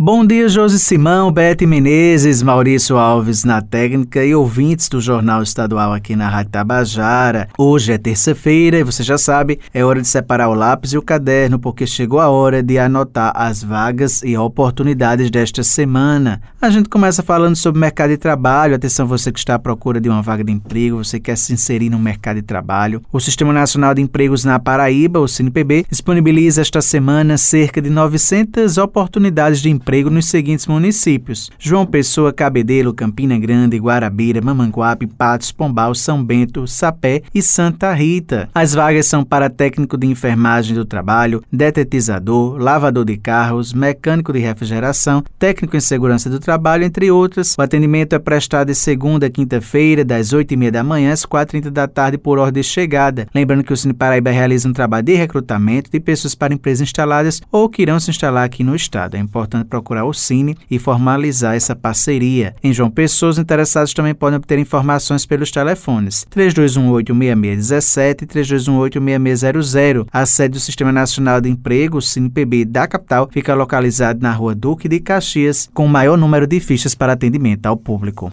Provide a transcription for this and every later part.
Bom dia, Josi Simão, Bete Menezes, Maurício Alves na técnica e ouvintes do Jornal Estadual aqui na Rádio Tabajara. Hoje é terça-feira e você já sabe, é hora de separar o lápis e o caderno porque chegou a hora de anotar as vagas e oportunidades desta semana. A gente começa falando sobre mercado de trabalho. Atenção, você que está à procura de uma vaga de emprego, você quer se inserir no mercado de trabalho. O Sistema Nacional de Empregos na Paraíba, o CNPB, disponibiliza esta semana cerca de 900 oportunidades de emprego emprego nos seguintes municípios: João Pessoa, Cabedelo, Campina Grande, Guarabira, Mamanguape, Patos, Pombal, São Bento, Sapé e Santa Rita. As vagas são para técnico de enfermagem do trabalho, detetizador, lavador de carros, mecânico de refrigeração, técnico em segurança do trabalho, entre outras. O atendimento é prestado de segunda a quinta-feira, das 8h30 da manhã às 4h30 da tarde, por ordem de chegada. Lembrando que o Cine Paraíba realiza um trabalho de recrutamento de pessoas para empresas instaladas ou que irão se instalar aqui no estado. É importante procurar o Cine e formalizar essa parceria. Em João Pessoa, os interessados também podem obter informações pelos telefones 3218-6617 e 3218-6600. A sede do Sistema Nacional de Emprego, o CinePB da capital, fica localizada na rua Duque de Caxias, com o maior número de fichas para atendimento ao público.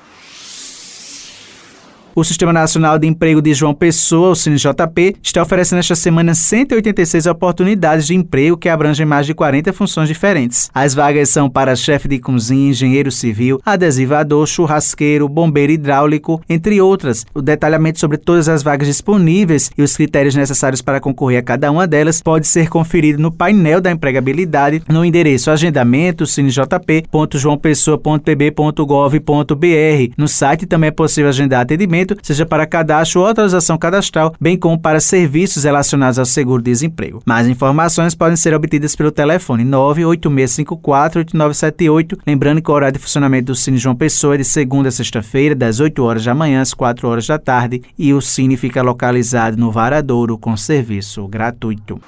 O Sistema Nacional de Emprego de João Pessoa, o CineJP, está oferecendo esta semana 186 oportunidades de emprego que abrangem mais de 40 funções diferentes. As vagas são para chefe de cozinha, engenheiro civil, adesivador, churrasqueiro, bombeiro hidráulico, entre outras. O detalhamento sobre todas as vagas disponíveis e os critérios necessários para concorrer a cada uma delas pode ser conferido no painel da empregabilidade no endereço agendamento cinejp.joaopessoa.pb.gov.br. No site também é possível agendar atendimento seja para cadastro ou autorização cadastral, bem como para serviços relacionados ao seguro-desemprego. Mais informações podem ser obtidas pelo telefone 986548978, lembrando que o horário de funcionamento do Cine João Pessoa é de segunda a sexta-feira, das 8 horas da manhã às 4 horas da tarde, e o Cine fica localizado no Varadouro com serviço gratuito.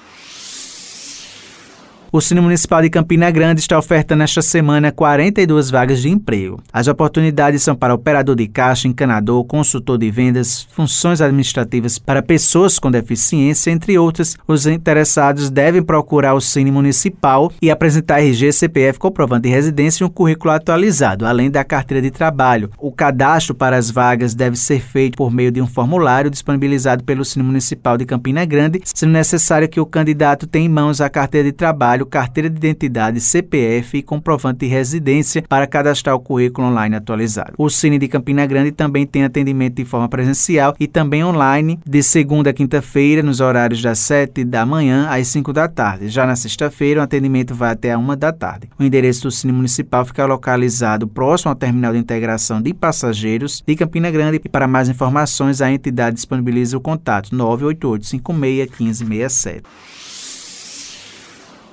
O Cine Municipal de Campina Grande está ofertando esta semana 42 vagas de emprego. As oportunidades são para operador de caixa, encanador, consultor de vendas, funções administrativas para pessoas com deficiência, entre outras. Os interessados devem procurar o Cine Municipal e apresentar RG, CPF, comprovante de residência e um currículo atualizado, além da carteira de trabalho. O cadastro para as vagas deve ser feito por meio de um formulário disponibilizado pelo Cine Municipal de Campina Grande, sendo necessário que o candidato tenha em mãos a carteira de trabalho trabalho, carteira de identidade, CPF e comprovante de residência para cadastrar o currículo online atualizado. O Cine de Campina Grande também tem atendimento de forma presencial e também online de segunda a quinta-feira, nos horários das 7 da manhã às 5 da tarde. Já na sexta-feira, o atendimento vai até a 1 da tarde. O endereço do Cine Municipal fica localizado próximo ao terminal de integração de passageiros de Campina Grande e para mais informações a entidade disponibiliza o contato 988 56 1567.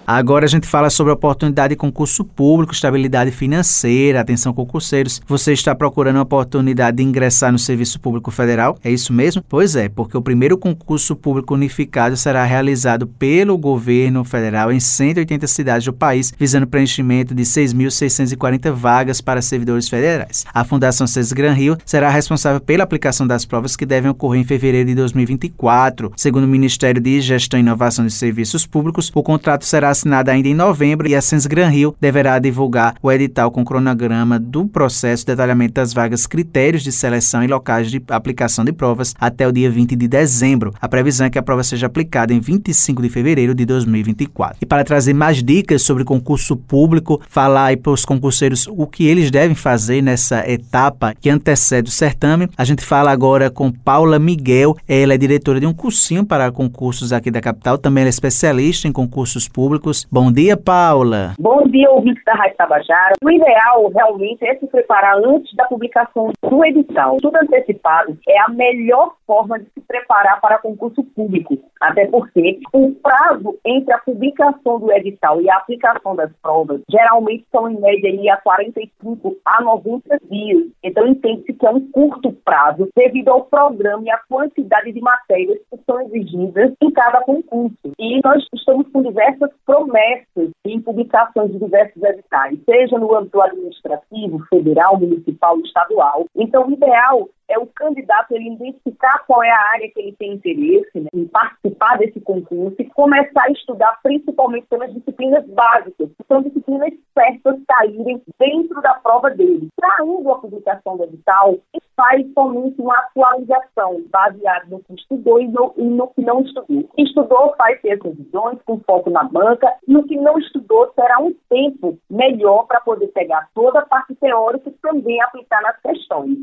Agora a gente fala sobre a oportunidade de concurso público, estabilidade financeira. Atenção, concurseiros. Você está procurando a oportunidade de ingressar no Serviço Público Federal? É isso mesmo? Pois é, porque o primeiro concurso público unificado será realizado pelo governo federal em 180 cidades do país, visando preenchimento de 6.640 vagas para servidores federais. A Fundação César Gran Rio será responsável pela aplicação das provas que devem ocorrer em fevereiro de 2024. Segundo o Ministério de Gestão e Inovação de Serviços Públicos, o contrato será assinada ainda em novembro e a Sens Gran Rio deverá divulgar o edital com cronograma do processo, detalhamento das vagas, critérios de seleção e locais de aplicação de provas até o dia 20 de dezembro. A previsão é que a prova seja aplicada em 25 de fevereiro de 2024. E para trazer mais dicas sobre concurso público, falar aí para os concurseiros o que eles devem fazer nessa etapa que antecede o certame, a gente fala agora com Paula Miguel. Ela é diretora de um cursinho para concursos aqui da capital, também é especialista em concursos públicos Bom dia, Paula. Bom dia, ouvintes da Rádio Tabajara. O ideal realmente é se preparar antes da publicação do edital. Tudo antecipado é a melhor forma de se preparar para concurso público, até porque o prazo entre a publicação do edital e a aplicação das provas geralmente são em média aí a 45 a 90 dias. Então entende-se que é um curto prazo devido ao programa e à quantidade de matérias que são exigidas em cada concurso. E nós estamos com diversas promessas em publicações de diversos editais, seja no âmbito administrativo, federal, municipal, estadual. Então, o ideal é o candidato ele identificar qual é a área que ele tem interesse né, em participar desse concurso e começar a estudar principalmente pelas disciplinas básicas, que são disciplinas certas caírem dentro da prova dele. Traindo a publicação do edital, faz somente uma atualização baseada no que estudou e no, e no que não estudou. Estudou, faz suas revisões com foco na banca, e no que não estudou, terá um tempo melhor para poder pegar toda a parte teórica e também aplicar nas questões.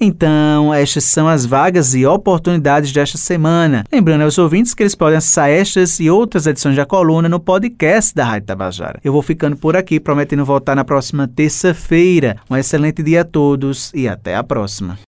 Então, estas são as vagas e oportunidades desta semana. Lembrando aos ouvintes que eles podem acessar estas e outras edições da coluna no podcast da Rádio Tabajara. Eu vou ficando por aqui, prometendo voltar na próxima terça-feira. Um excelente dia a todos e até a próxima.